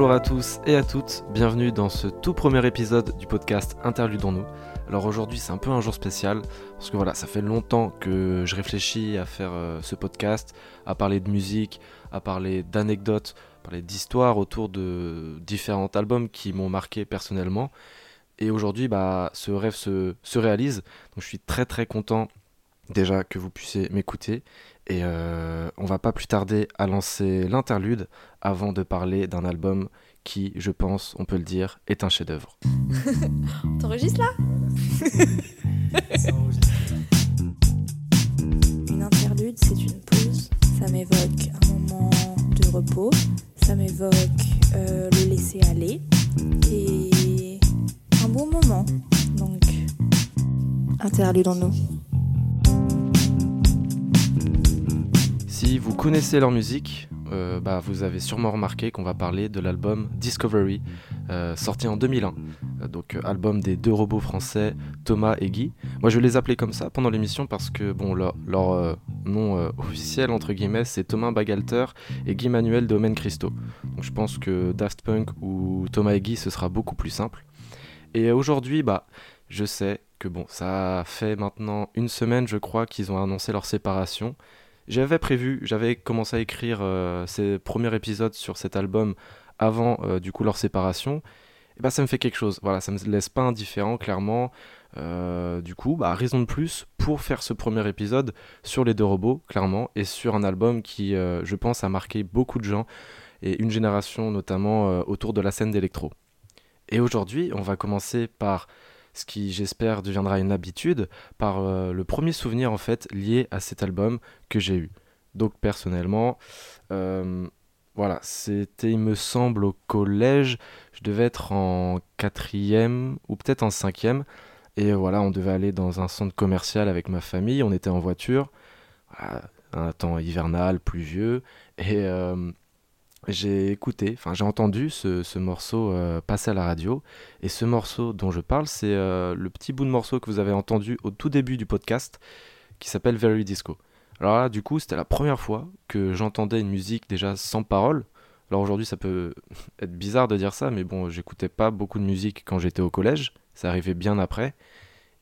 Bonjour à tous et à toutes, bienvenue dans ce tout premier épisode du podcast Interludons-nous. Alors aujourd'hui c'est un peu un jour spécial parce que voilà ça fait longtemps que je réfléchis à faire euh, ce podcast, à parler de musique, à parler d'anecdotes, à parler d'histoires autour de différents albums qui m'ont marqué personnellement. Et aujourd'hui bah ce rêve se, se réalise, donc je suis très très content déjà que vous puissiez m'écouter. Et euh, on va pas plus tarder à lancer l'interlude avant de parler d'un album qui, je pense, on peut le dire, est un chef-d'œuvre. T'enregistres là? Une interlude, c'est une pause. Ça m'évoque un moment de repos. Ça m'évoque euh, le laisser aller. Et un bon moment. Donc, interlude en nous. Connaissez leur musique, euh, bah, vous avez sûrement remarqué qu'on va parler de l'album Discovery, euh, sorti en 2001. Euh, donc album des deux robots français Thomas et Guy. Moi je vais les appeler comme ça pendant l'émission parce que bon leur, nom officiel entre guillemets c'est Thomas Bagalter et Guy Manuel Domaine Christo. Donc je pense que Daft Punk ou Thomas et Guy ce sera beaucoup plus simple. Et aujourd'hui bah je sais que bon ça fait maintenant une semaine je crois qu'ils ont annoncé leur séparation. J'avais prévu, j'avais commencé à écrire euh, ces premiers épisodes sur cet album avant euh, du coup leur séparation. Et bah ça me fait quelque chose. Voilà, ça me laisse pas indifférent clairement. Euh, du coup, bah raison de plus pour faire ce premier épisode sur les deux robots clairement et sur un album qui, je pense, a marqué beaucoup de gens et une génération notamment autour de la scène d'électro. Et aujourd'hui, on va commencer par ce qui j'espère deviendra une habitude par euh, le premier souvenir en fait lié à cet album que j'ai eu. Donc personnellement, euh, voilà, c'était il me semble au collège, je devais être en quatrième ou peut-être en cinquième, et voilà, on devait aller dans un centre commercial avec ma famille, on était en voiture, un temps hivernal, pluvieux, et euh, j'ai écouté, enfin j'ai entendu ce, morceau euh, passer à la radio. Et ce morceau dont je parle, c'est euh, le petit bout de morceau que vous avez entendu au tout début du podcast, qui s'appelle Very Disco. Alors là, du coup, c'était la première fois que j'entendais une musique déjà sans parole. Alors aujourd'hui, ça peut être bizarre de dire ça, mais bon, j'écoutais pas beaucoup de musique quand j'étais au collège. Ça arrivait bien après.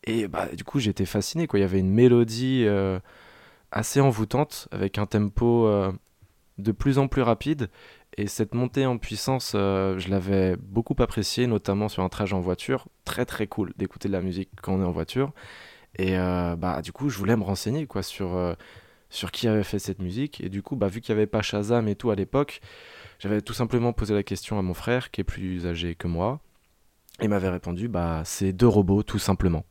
Et bah, du coup, j'étais fasciné. Quoi. Il y avait une mélodie euh, assez envoûtante, avec un tempo de plus en plus rapide. Et cette montée en puissance, euh, je l'avais beaucoup appréciée, notamment sur un trajet en voiture. Très très cool d'écouter de la musique quand on est en voiture. Et euh, bah du coup, je voulais me renseigner quoi sur euh, sur qui avait fait cette musique. Et du coup, bah vu qu'il n'y avait pas Shazam et tout à l'époque, j'avais tout simplement posé la question à mon frère qui est plus âgé que moi. Et m'avait répondu bah c'est deux robots tout simplement.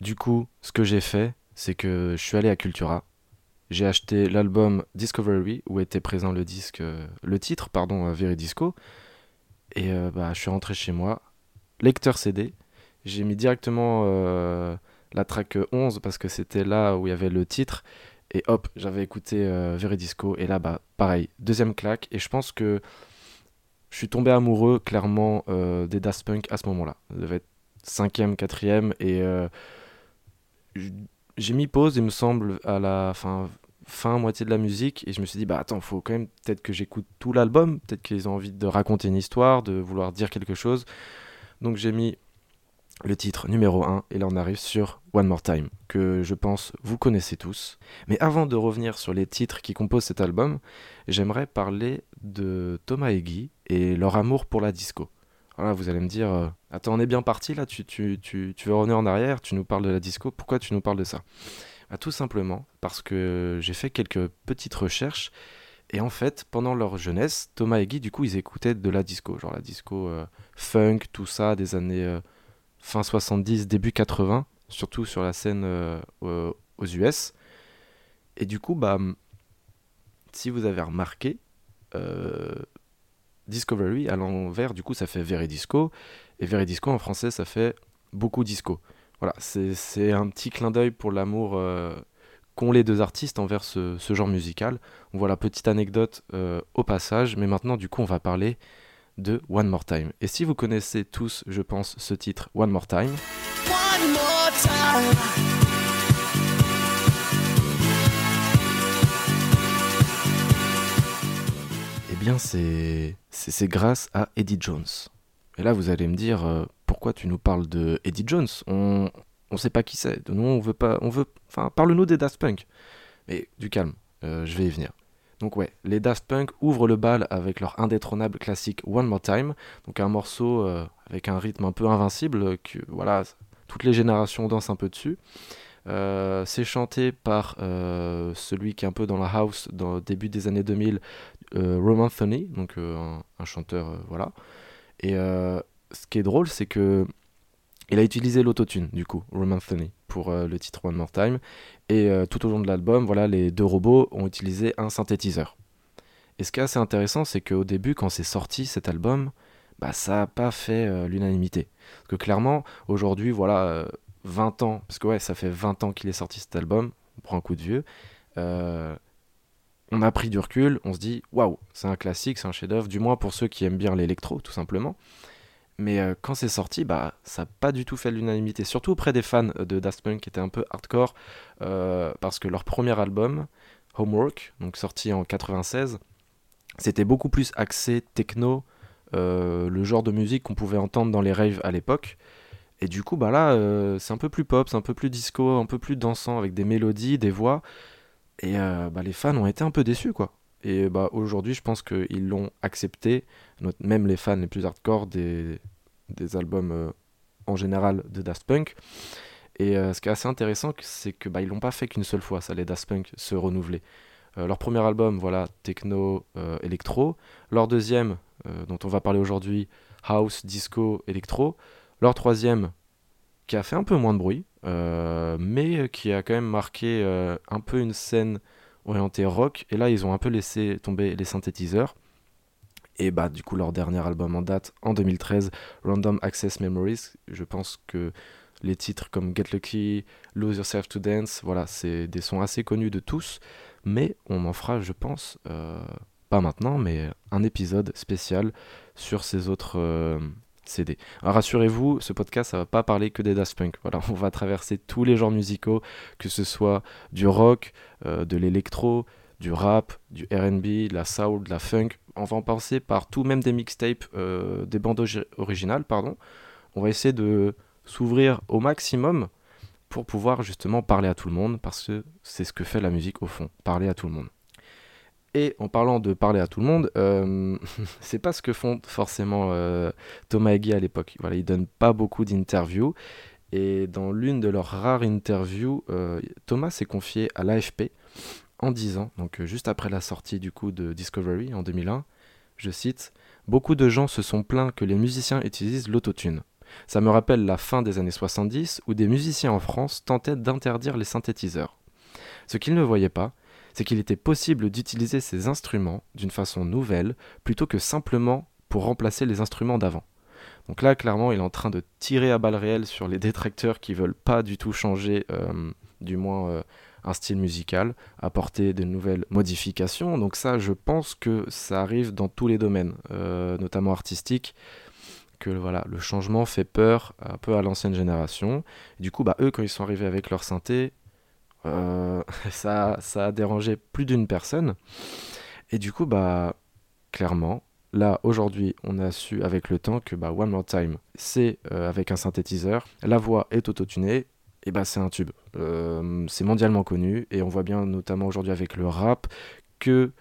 Du coup, ce que j'ai fait, c'est que je suis allé à Cultura j'ai acheté l'album Discovery où était présent le disque, euh, le titre, pardon, euh, Disco. Et euh, bah, je suis rentré chez moi, lecteur CD. J'ai mis directement la track 11 parce que c'était là où il y avait le titre. Et hop, j'avais écouté Disco. Et là, bah, pareil, deuxième claque. Et je pense que je suis tombé amoureux clairement des Daft Punk à ce moment-là. Ça devait être cinquième, quatrième. Et j'ai mis pause, il me semble, à la fin, fin moitié de la musique, et je me suis dit, bah attends, faut quand même peut-être que j'écoute tout l'album, peut-être qu'ils ont envie de raconter une histoire, de vouloir dire quelque chose. Donc j'ai mis le titre numéro 1, et là on arrive sur One More Time, que je pense vous connaissez tous. Mais avant de revenir sur les titres qui composent cet album, j'aimerais parler de Thomas et Guy et leur amour pour la disco. Voilà, vous allez me dire, euh, attends, on est bien parti là, tu, tu, tu, tu veux revenir en arrière, tu nous parles de la disco, pourquoi tu nous parles de ça? Bah, Tout simplement parce que j'ai fait quelques petites recherches et en fait, pendant leur jeunesse, Thomas et Guy, du coup, ils écoutaient de la disco, genre la disco euh, funk, tout ça, des années euh, fin 70, début 80, surtout sur la scène aux US. Et du coup, bah, si vous avez remarqué, Discovery à l'envers, du coup, ça fait Veridisco. Et Veridisco en français, ça fait beaucoup disco. Voilà, c'est un petit clin d'œil pour l'amour euh, qu'ont les deux artistes envers ce, genre musical. Voilà, petite anecdote euh, au passage. Mais maintenant, du coup, on va parler de One More Time. Et si vous connaissez tous, je pense, ce titre One More Time. One more time. Bien, c'est grâce à Eddie Jones. Et là, vous allez me dire, euh, pourquoi tu nous parles de Eddie Jones? On ne sait pas qui c'est. Nous, on veut pas, on veut, enfin, parle-nous des Daft Punk. Mais du calme, euh, je vais y venir. Donc ouais, les Daft Punk ouvrent le bal avec leur indétrônable classique One More Time, donc un morceau euh, avec un rythme un peu invincible que voilà, toutes les générations dansent un peu dessus. c'est chanté par celui qui est un peu dans la house dans le début des années 2000, Roman Thony, donc un, un, chanteur voilà. Et euh, ce qui est drôle, c'est que il a utilisé l'autotune, du coup, Roman Thony, pour euh, le titre One More Time. Et euh, tout au long de l'album, voilà, les deux robots ont utilisé un synthétiseur. Et ce qui est assez intéressant, c'est qu'au début, quand c'est sorti cet album, bah, ça n'a pas fait l'unanimité. Parce que clairement, aujourd'hui, voilà, 20 ans, parce que ouais, ça fait 20 ans qu'il est sorti cet album, on prend un coup de vieux on a pris du recul, on se dit waouh, c'est un classique, c'est un chef-d'œuvre, du moins pour ceux qui aiment bien l'électro, tout simplement. Mais euh, quand c'est sorti, bah, ça n'a pas du tout fait l'unanimité, surtout auprès des fans de Daft Punk qui étaient un peu hardcore, euh, parce que leur premier album, Homework, sorti en 96, c'était beaucoup plus axé techno, euh, le genre de musique qu'on pouvait entendre dans les raves à l'époque. Et du coup, bah là, c'est un peu plus pop, c'est un peu plus disco, un peu plus dansant, avec des mélodies, des voix. Et euh, bah, les fans ont été un peu déçus, quoi. Et bah, aujourd'hui, je pense qu'ils l'ont accepté, même les fans les plus hardcore des, des albums euh, en général de Daft Punk. Et euh, ce qui est assez intéressant, c'est que bah, ils l'ont pas fait qu'une seule fois, ça, les Daft Punk, se renouveler. leur premier album, voilà, techno, électro. Leur deuxième, dont on va parler aujourd'hui, house, disco, électro. Leur troisième, qui a fait un peu moins de bruit, euh, mais qui a quand même marqué euh, un peu une scène orientée rock. Et là, ils ont un peu laissé tomber les synthétiseurs. Et bah, du coup, leur dernier album en date, en 2013, Random Access Memories, je pense que les titres comme Get Lucky, Lose Yourself to Dance, voilà, c'est des sons assez connus de tous. Mais on en fera, je pense, euh, pas maintenant, mais un épisode spécial sur ces autres CD. rassurez-vous, ce podcast, ça va pas parler que des Daft Punk. Voilà, on va traverser tous les genres musicaux, que ce soit du rock, euh, de l'électro, du rap, du R&B, de la soul, de la funk. On va en passer par tout, même des mixtapes, euh, des bandes originales, pardon. On va essayer de s'ouvrir au maximum pour pouvoir justement parler à tout le monde, parce que c'est ce que fait la musique au fond, parler à tout le monde. Et en parlant de parler à tout le monde, euh, c'est pas ce que font forcément euh, Thomas et à l'époque. Voilà, ils donnent pas beaucoup d'interviews. Et dans l'une de leurs rares interviews, euh, Thomas s'est confié à l'AFP en disant, donc juste après la sortie du coup de Discovery en 2001, je cite, Beaucoup de gens se sont plaints que les musiciens utilisent l'autotune. Ça me rappelle la fin des années 70 où des musiciens en France tentaient d'interdire les synthétiseurs. Ce qu'ils ne voyaient pas, c'est qu'il était possible d'utiliser ces instruments d'une façon nouvelle plutôt que simplement pour remplacer les instruments d'avant. Donc là, clairement, il est en train de tirer à balles réelles sur les détracteurs qui veulent pas du tout changer, euh, du moins euh, un style musical, apporter de nouvelles modifications. Donc ça, je pense que ça arrive dans tous les domaines, euh, notamment artistiques, que voilà, le changement fait peur un peu à l'ancienne génération. du coup, bah, eux, quand ils sont arrivés avec leur synthé, euh, ça, ça a dérangé plus d'une personne. Et du coup, bah, clairement, là, aujourd'hui, on a su avec le temps que bah, One More Time, c'est euh, avec un synthétiseur, la voix est autotunée, et bah, c'est un tube. Euh, c'est mondialement connu, et on voit bien, notamment aujourd'hui avec le rap, que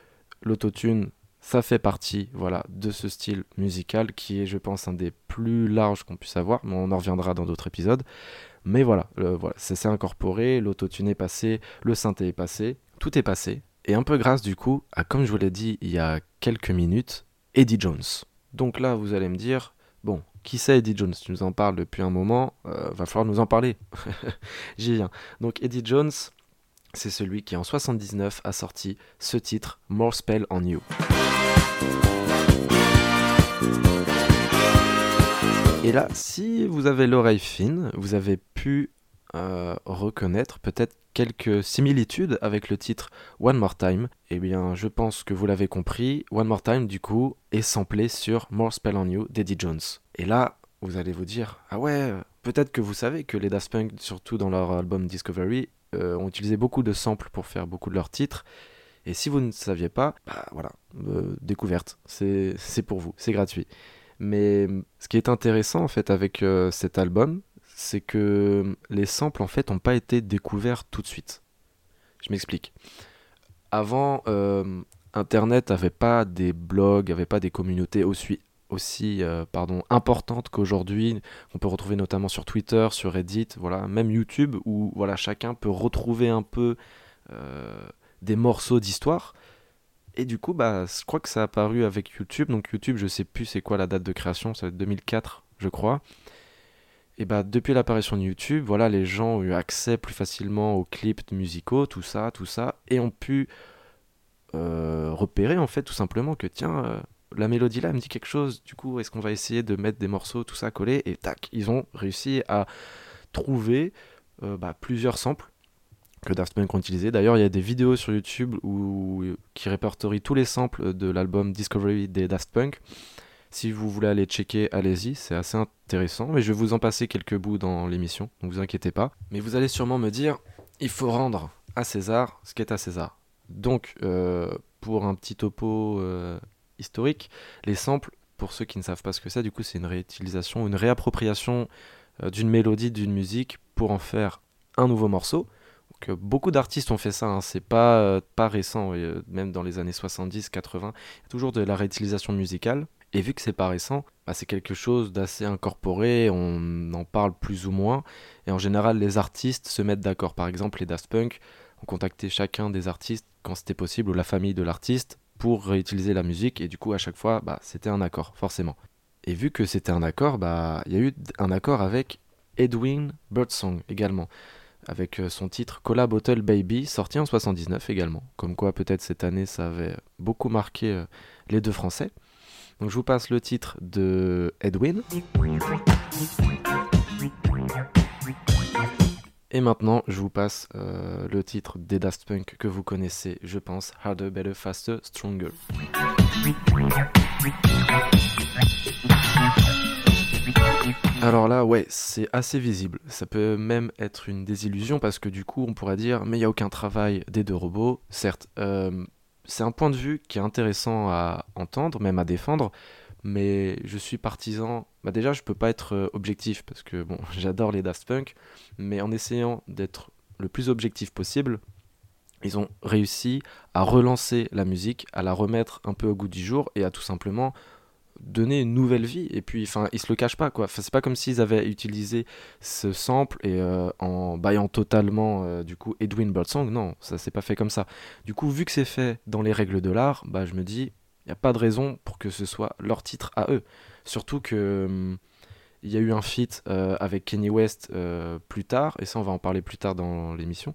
l'autotune, ça fait partie voilà, de ce style musical qui est, je pense, un des plus larges qu'on puisse avoir, mais on en reviendra dans d'autres épisodes. Mais voilà, voilà ça s'est incorporé, l'autotune est passé, le synthé est passé, tout est passé. Et un peu grâce du coup à, comme je vous l'ai dit il y a quelques minutes, Eddie Jones. Donc là, vous allez me dire, bon, qui c'est Eddie Jones? Tu nous en parles depuis un moment, euh, va falloir nous en parler. J'y viens. Donc Eddie Jones, c'est celui qui en 79 a sorti ce titre, More Spell on You. Et là, si vous avez l'oreille fine, vous avez pu euh, reconnaître peut-être quelques similitudes avec le titre One More Time. Eh bien, je pense que vous l'avez compris, One More Time, du coup, est samplé sur More Spell on You d'Eddie Jones. Et là, vous allez vous dire, ah ouais, peut-être que vous savez que les Daft Punk, surtout dans leur album Discovery, euh, ont utilisé beaucoup de samples pour faire beaucoup de leurs titres. Et si vous ne saviez pas, bah voilà, euh, découverte, c'est pour vous, c'est gratuit. Mais ce qui est intéressant en fait avec euh, cet album, c'est que les samples en fait n'ont pas été découverts tout de suite. Je m'explique. Avant, euh, Internet n'avait pas des blogs, n'avait pas des communautés aussi, aussi euh, pardon, importantes qu'aujourd'hui. On peut retrouver notamment sur Twitter, sur Reddit, voilà, même YouTube, où voilà, chacun peut retrouver un peu euh, des morceaux d'histoire. Et du coup, bah, je crois que ça a apparu avec YouTube. Donc YouTube, je sais plus c'est quoi la date de création, ça va être 2004, je crois. Et bah depuis l'apparition de YouTube, voilà, les gens ont eu accès plus facilement aux clips musicaux, tout ça, tout ça, et ont pu euh, repérer en fait tout simplement que tiens, la mélodie là me dit quelque chose, du coup est-ce qu'on va essayer de mettre des morceaux, tout ça collé, et tac, ils ont réussi à trouver euh, bah, plusieurs samples que Daft Punk ont utilisé. D'ailleurs, il y a des vidéos sur YouTube qui répertorient tous les samples de l'album Discovery des Daft Punk. Si vous voulez aller checker, allez-y, c'est assez intéressant. Mais je vais vous en passer quelques bouts dans l'émission, donc vous inquiétez pas. Mais vous allez sûrement me dire, il faut rendre à César ce qui est à César. Donc, euh, pour un petit topo euh, historique, les samples, pour ceux qui ne savent pas ce que c'est, du coup, c'est une réutilisation, une réappropriation euh, d'une mélodie, d'une musique pour en faire un nouveau morceau. Donc, beaucoup d'artistes ont fait ça, hein. c'est pas, pas récent, même dans les années 70, 80, il y a toujours de la réutilisation musicale. Et vu que c'est pas récent, bah, c'est quelque chose d'assez incorporé, on en parle plus ou moins. Et en général, les artistes se mettent d'accord. Par exemple, les Daft Punk ont contacté chacun des artistes quand c'était possible, ou la famille de l'artiste, pour réutiliser la musique. Et du coup, à chaque fois, bah, c'était un accord, forcément. Et vu que c'était un accord, bah, il y a eu un accord avec Edwin Birdsong également, avec euh, son titre Cola Bottle Baby, sorti en 79 également. Comme quoi, peut-être cette année, ça avait beaucoup marqué euh, les deux Français. Donc je vous passe le titre de Edwin. Et maintenant, je vous passe euh, le titre des Daft Punk que vous connaissez, je pense, Harder, Better, Faster, Stronger. Alors là, ouais, c'est assez visible. Ça peut même être une désillusion parce que du coup, on pourrait dire, mais il n'y a aucun travail des deux robots. Certes, euh, c'est un point de vue qui est intéressant à entendre, même à défendre, mais je suis partisan. Bah déjà, je peux pas être euh, objectif parce que bon, j'adore les Daft Punk, mais en essayant d'être le plus objectif possible, ils ont réussi à relancer la musique, à la remettre un peu au goût du jour et à tout simplement donner une nouvelle vie. Et puis enfin ils se le cachent pas quoi. Enfin, c'est pas comme s'ils avaient utilisé ce sample et euh, en baillant totalement euh, du coup Edwin Birdsong non ça s'est pas fait comme ça. Du coup vu que c'est fait dans les règles de l'art bah je me dis il n'y a pas de raison pour que ce soit leur titre à eux. Surtout que hum, il y a eu un feat euh, avec Kenny West plus tard et ça on va en parler plus tard dans l'émission.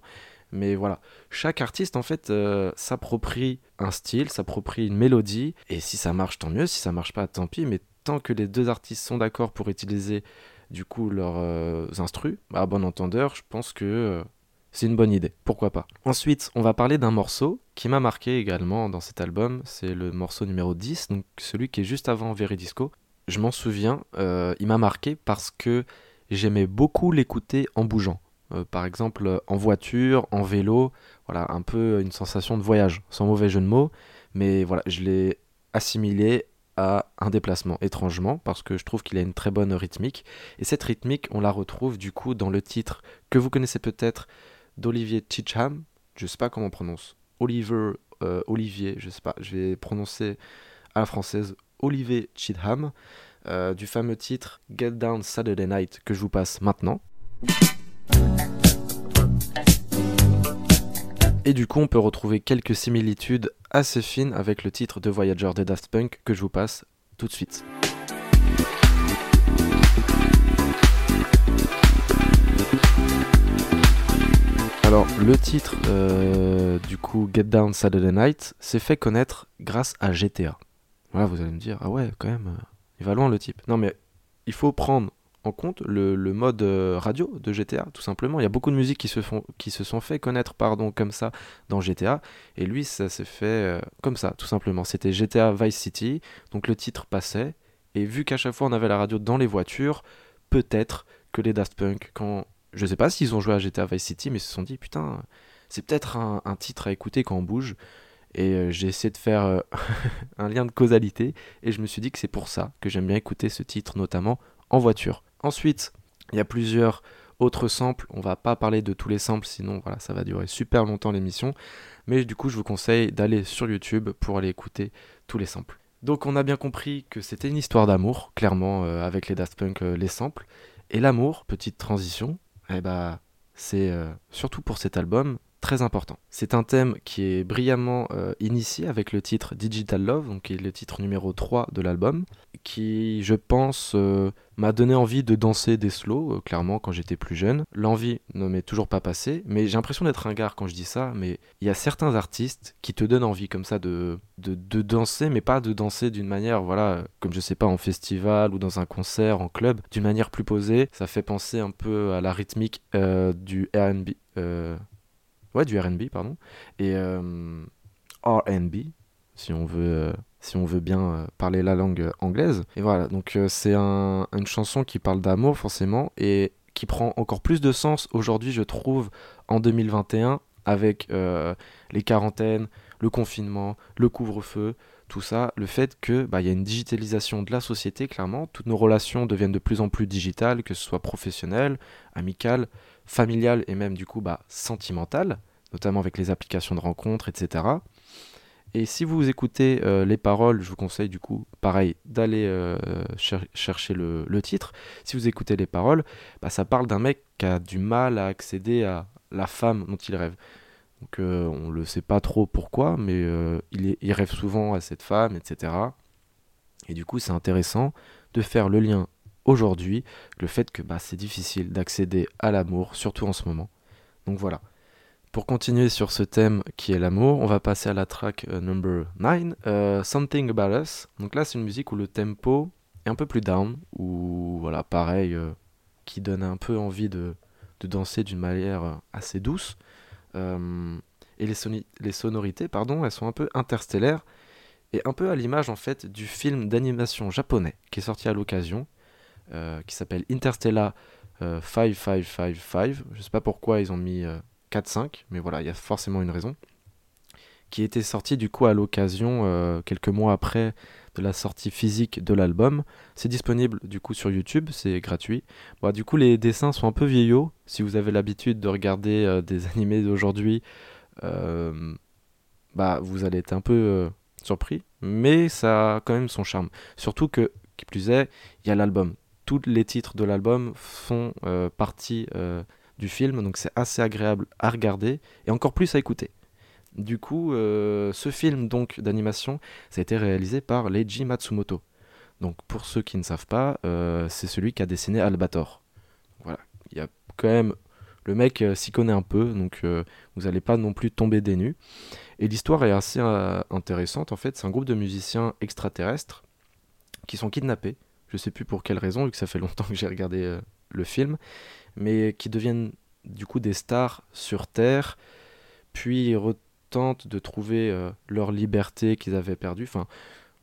Mais voilà, chaque artiste en fait euh, s'approprie un style, s'approprie une mélodie, et si ça marche tant mieux, si ça marche pas tant pis, mais tant que les deux artistes sont d'accord pour utiliser du coup leurs euh, instrus, à bon entendeur, je pense que euh, c'est une bonne idée, pourquoi pas. Ensuite, on va parler d'un morceau qui m'a marqué également dans cet album, c'est le morceau numéro 10, donc celui qui est juste avant Veridisco. Je m'en souviens, il m'a marqué parce que j'aimais beaucoup l'écouter en bougeant. Euh, par exemple en voiture, en vélo, voilà, un peu une sensation de voyage, sans mauvais jeu de mots, mais voilà, je l'ai assimilé à un déplacement étrangement parce que je trouve qu'il a une très bonne rythmique et cette rythmique on la retrouve du coup dans le titre que vous connaissez peut-être d'Olivier Chicham je sais pas comment on prononce Oliver euh, Olivier je sais pas je vais prononcer à la française Olivier Chitham euh, du fameux titre Get Down Saturday Night que je vous passe maintenant et du coup, on peut retrouver quelques similitudes assez fines avec le titre de Voyager de Daft Punk que je vous passe tout de suite. Alors, le titre euh, du coup Get Down Saturday Night s'est fait connaître grâce à GTA. Voilà, vous allez me dire, ah ouais, quand même, euh, il va loin le type. Non, mais il faut prendre en compte le, mode euh, radio de GTA, tout simplement. Il y a beaucoup de musiques qui se, font, qui se sont fait connaître pardon, comme ça dans GTA, et lui, ça s'est fait comme ça, tout simplement. C'était GTA Vice City, donc le titre passait, et vu qu'à chaque fois on avait la radio dans les voitures, peut-être que les Daft Punk, quand... Je sais pas s'ils ont joué à GTA Vice City, mais ils se sont dit, putain, c'est peut-être un, titre à écouter quand on bouge. Et j'ai essayé de faire un lien de causalité et je me suis dit que c'est pour ça que j'aime bien écouter ce titre, notamment en voiture. Ensuite, il y a plusieurs autres samples. On va pas parler de tous les samples, sinon voilà, ça va durer super longtemps l'émission. Mais du coup, je vous conseille d'aller sur YouTube pour aller écouter tous les samples. Donc on a bien compris que c'était une histoire d'amour, clairement, euh, avec les Daft Punk, euh, les samples. Et l'amour, petite transition, eh bah, c'est euh, surtout pour cet album très important. C'est un thème qui est brillamment euh, initié avec le titre Digital Love, donc qui est le titre numéro 3 de l'album, qui, je pense, euh, m'a donné envie de danser des slows, euh, clairement, quand j'étais plus jeune. L'envie ne m'est toujours pas passée, mais j'ai l'impression d'être un gars quand je dis ça, mais il y a certains artistes qui te donnent envie comme ça de, de, danser, mais pas de danser d'une manière, voilà, comme je sais pas, en festival ou dans un concert, en club, d'une manière plus posée. Ça fait penser un peu à la rythmique du RB ouais, du R&B, pardon, et euh, R&B, si on veut, euh, si on veut bien euh, parler la langue anglaise. Et voilà, donc c'est un, une chanson qui parle d'amour forcément et qui prend encore plus de sens aujourd'hui, je trouve, en 2021 avec les quarantaines, le confinement, le couvre-feu, tout ça, le fait que bah, y a une digitalisation de la société, clairement, toutes nos relations deviennent de plus en plus digitales, que ce soit professionnelles, amicales, familiale et même du coup bah, sentimentale, notamment avec les applications de rencontres, etc. Et si vous écoutez euh, les paroles, je vous conseille du coup, pareil, d'aller euh, chercher le, titre. Si vous écoutez les paroles, bah, ça parle d'un mec qui a du mal à accéder à la femme dont il rêve. Donc euh, on ne le sait pas trop pourquoi, mais il, rêve souvent à cette femme, etc. Et du coup, c'est intéressant de faire le lien aujourd'hui le fait que bah, c'est difficile d'accéder à l'amour, surtout en ce moment. Donc voilà. Pour continuer sur ce thème qui est l'amour, on va passer à la track euh, number 9, euh, Something About Us. Donc là, c'est une musique où le tempo est un peu plus down, ou voilà, pareil, euh, qui donne un peu envie de, de danser d'une manière assez douce. et les, les sonorités, pardon, elles sont un peu interstellaires, et un peu à l'image en fait du film d'animation japonais qui est sorti à l'occasion, qui s'appelle Interstellar 5555. Euh, Je sais pas pourquoi ils ont mis 4-5, euh, mais voilà, il y a forcément une raison. Qui était sorti du coup à l'occasion, quelques mois après de la sortie physique de l'album. C'est disponible du coup sur YouTube, c'est gratuit. Du coup, les dessins sont un peu vieillots. Si vous avez l'habitude de regarder des animés d'aujourd'hui, bah, vous allez être un peu surpris. Mais ça a quand même son charme. Surtout que, qui plus est, il y a l'album tous les titres de l'album font euh, partie euh, du film, donc c'est assez agréable à regarder et encore plus à écouter. Du coup, euh, ce film donc d'animation, ça a été réalisé par Leiji Matsumoto. Donc pour ceux qui ne savent pas, c'est celui qui a dessiné Albator. Voilà, il y a quand même le mec s'y connaît un peu, donc vous n'allez pas non plus tomber des nues. Et l'histoire est assez intéressante en fait. C'est un groupe de musiciens extraterrestres qui sont kidnappés je sais plus pour quelle raison, vu que ça fait longtemps que j'ai regardé euh, le film, mais qui deviennent du coup des stars sur Terre, puis retentent de trouver euh, leur liberté qu'ils avaient perdue. Enfin,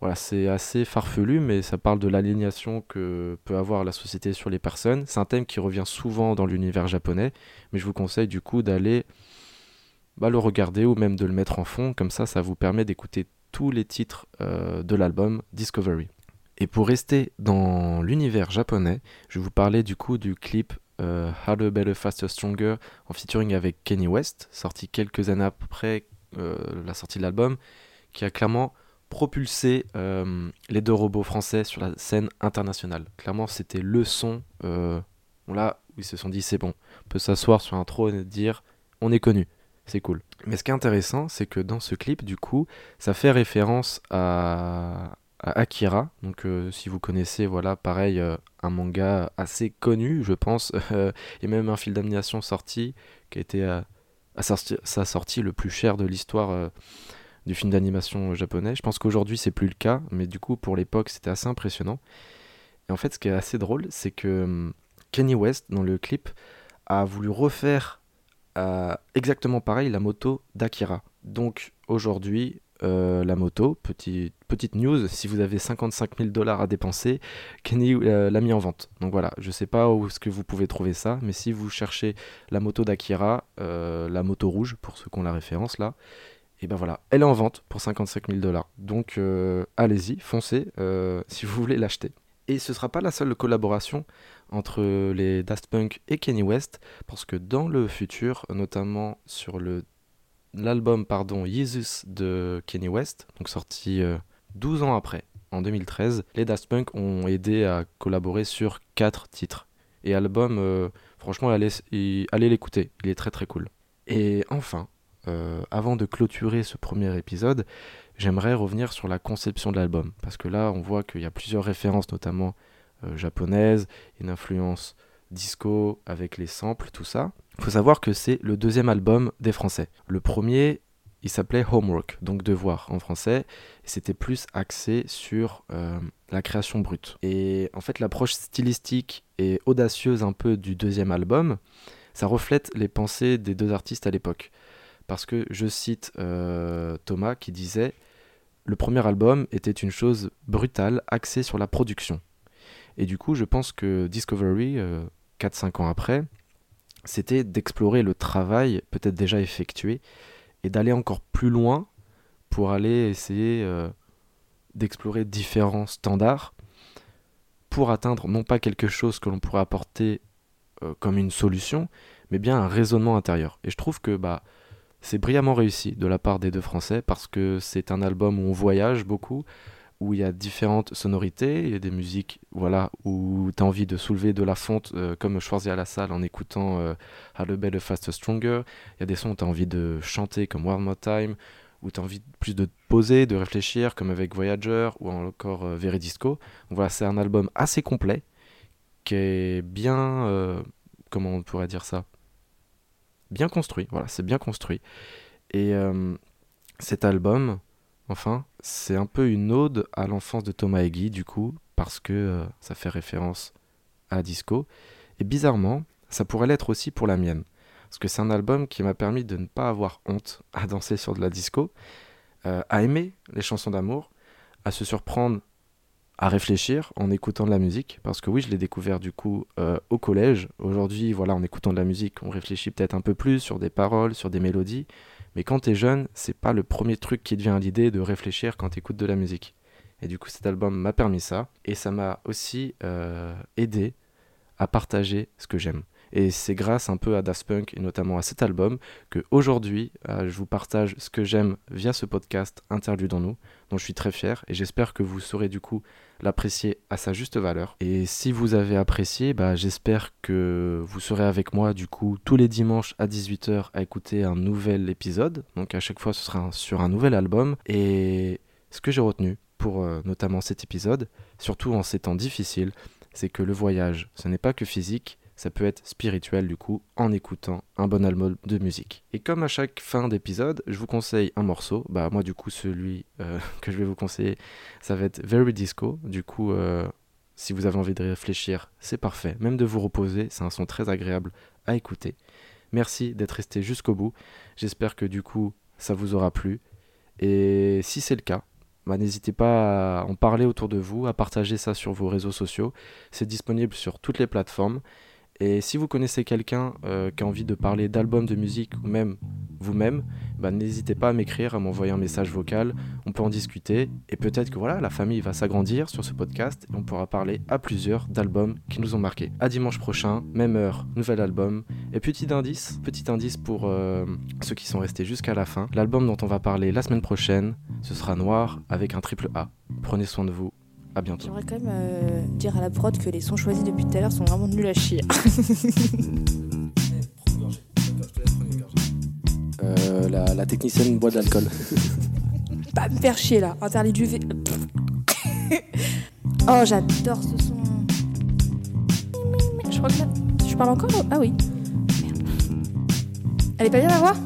voilà, c'est assez farfelu, mais ça parle de l'aliénation que peut avoir la société sur les personnes. C'est un thème qui revient souvent dans l'univers japonais, mais je vous conseille du coup d'aller bah, le regarder ou même de le mettre en fond, comme ça ça vous permet d'écouter tous les titres euh, de l'album Discovery. Et pour rester dans l'univers japonais, je vais vous parler du coup du clip euh, Harder, Better, Faster, Stronger en featuring avec Kenny West, sorti quelques années après euh, la sortie de l'album, qui a clairement propulsé euh, les deux robots français sur la scène internationale. Clairement, c'était le son. là, où ils se sont dit c'est bon, on peut s'asseoir sur un trône et dire on est connu, c'est cool. Mais ce qui est intéressant, c'est que dans ce clip, du coup, ça fait référence à, Akira. Donc, euh, si vous connaissez, voilà, pareil, euh, un manga assez connu, je pense. et même un film d'animation sorti qui a été à, sa sortie le plus cher de l'histoire euh, du film d'animation japonais. Je pense qu'aujourd'hui, c'est plus le cas, mais du coup, pour l'époque, c'était assez impressionnant. Et en fait, ce qui est assez drôle, c'est que Kenny West, dans le clip, a voulu refaire exactement pareil la moto d'Akira. Donc aujourd'hui, euh, la moto. Petit, petite news, si vous avez 55 000 dollars à dépenser, Kenny euh, l'a mis en vente. Donc voilà, je sais pas où est-ce que vous pouvez trouver ça, mais si vous cherchez la moto d'Akira, euh, la moto rouge, pour ceux qui ont la référence là, Et ben voilà, elle est en vente pour 55 000 dollars. Donc allez-y, foncez si vous voulez l'acheter. Et ce sera pas la seule collaboration entre les Daft Punk et Kanye West, parce que dans le futur, notamment sur le l'album pardon Jesus de Kanye West, donc sorti 12 ans après, en 2013, les Daft Punk ont aidé à collaborer sur 4 titres. Et album, euh, franchement, allez, allez l'écouter, il est très très cool. Et enfin, euh, avant de clôturer ce premier épisode, j'aimerais revenir sur la conception de l'album. Parce que là, on voit qu'il y a plusieurs références, notamment euh, japonaises, une influence disco avec les samples, tout ça. Il faut savoir que c'est le deuxième album des Français. Le premier il s'appelait Homework, donc devoir en français, c'était plus axé sur euh, la création brute. Et en fait, l'approche stylistique et audacieuse un peu du deuxième album, ça reflète les pensées des deux artistes à l'époque. Parce que je cite euh, Thomas qui disait Le premier album était une chose brutale, axée sur la production. Et du coup, je pense que Discovery, 4-5 euh, ans après, c'était d'explorer le travail peut-être déjà effectué et d'aller encore plus loin pour aller essayer euh, d'explorer différents standards pour atteindre non pas quelque chose que l'on pourrait apporter euh, comme une solution, mais bien un raisonnement intérieur. Et je trouve que bah, c'est brillamment réussi de la part des deux Français parce que c'est un album où on voyage beaucoup, où il y a différentes sonorités, il y a des musiques voilà, où tu as envie de soulever de la fonte, euh, comme Schwarzy à la salle en écoutant euh, How to Better, Faster, Stronger. Il y a des sons où tu as envie de chanter, comme One More Time, où tu as envie plus de te poser, de réfléchir, comme avec Voyager ou encore euh, Very Disco. Donc voilà, c'est un album assez complet, qui est bien. Euh, comment on pourrait dire ça? Bien construit, voilà, c'est bien construit. Et cet album, Enfin, c'est un peu une ode à l'enfance de Thomas et du coup, parce que euh, ça fait référence à Disco. Et bizarrement, ça pourrait l'être aussi pour la mienne. Parce que c'est un album qui m'a permis de ne pas avoir honte à danser sur de la disco, euh, à aimer les chansons d'amour, à se surprendre, à réfléchir en écoutant de la musique. Parce que oui, je l'ai découvert du coup euh, au collège. Aujourd'hui, voilà, en écoutant de la musique, on réfléchit peut-être un peu plus sur des paroles, sur des mélodies. Mais quand tu es jeune, c'est pas le premier truc qui te vient à l'idée de réfléchir quand tu écoutes de la musique. Et du coup, cet album m'a permis ça. Et ça m'a aussi euh, aidé à partager ce que j'aime. Et c'est grâce un peu à Daft Punk et notamment à cet album que aujourd'hui euh, je vous partage ce que j'aime via ce podcast Interlude dans nous, dont je suis très fier et j'espère que vous saurez du coup l'apprécier à sa juste valeur. Et si vous avez apprécié, bah, j'espère que vous serez avec moi du coup tous les dimanches à 18h à écouter un nouvel épisode. Donc à chaque fois ce sera sur un nouvel album. Et ce que j'ai retenu pour euh, notamment cet épisode, surtout en ces temps difficiles, c'est que le voyage, ce n'est pas que physique, ça peut être spirituel du coup en écoutant un bon album de musique. Et comme à chaque fin d'épisode, je vous conseille un morceau. Bah moi du coup celui euh, que je vais vous conseiller, ça va être Very Disco. Du coup, euh, si vous avez envie de réfléchir, c'est parfait. Même de vous reposer, c'est un son très agréable à écouter. Merci d'être resté jusqu'au bout. J'espère que du coup ça vous aura plu. Et si c'est le cas, bah, n'hésitez pas à en parler autour de vous, à partager ça sur vos réseaux sociaux. C'est disponible sur toutes les plateformes. Et si vous connaissez quelqu'un euh, qui a envie de parler d'albums de musique ou même vous-même, bah, n'hésitez pas à m'écrire, à m'envoyer un message vocal. On peut en discuter et peut-être que voilà, la famille va s'agrandir sur ce podcast et on pourra parler à plusieurs d'albums qui nous ont marqués. À dimanche prochain, même heure, nouvel album. Et petit indice, petit indice pour euh, ceux qui sont restés jusqu'à la fin. L'album dont on va parler la semaine prochaine, ce sera Noir avec un triple A. Prenez soin de vous à bientôt. J'aimerais quand même euh, dire à la prod que les sons choisis depuis tout à l'heure sont vraiment nuls à chier. euh, la, la, technicienne boit de l'alcool. Pas me faire chier là, interdit du V. oh, j'adore ce son. Je crois que là. Je parle encore? Ah oui. Merde. Elle est pas bien à voir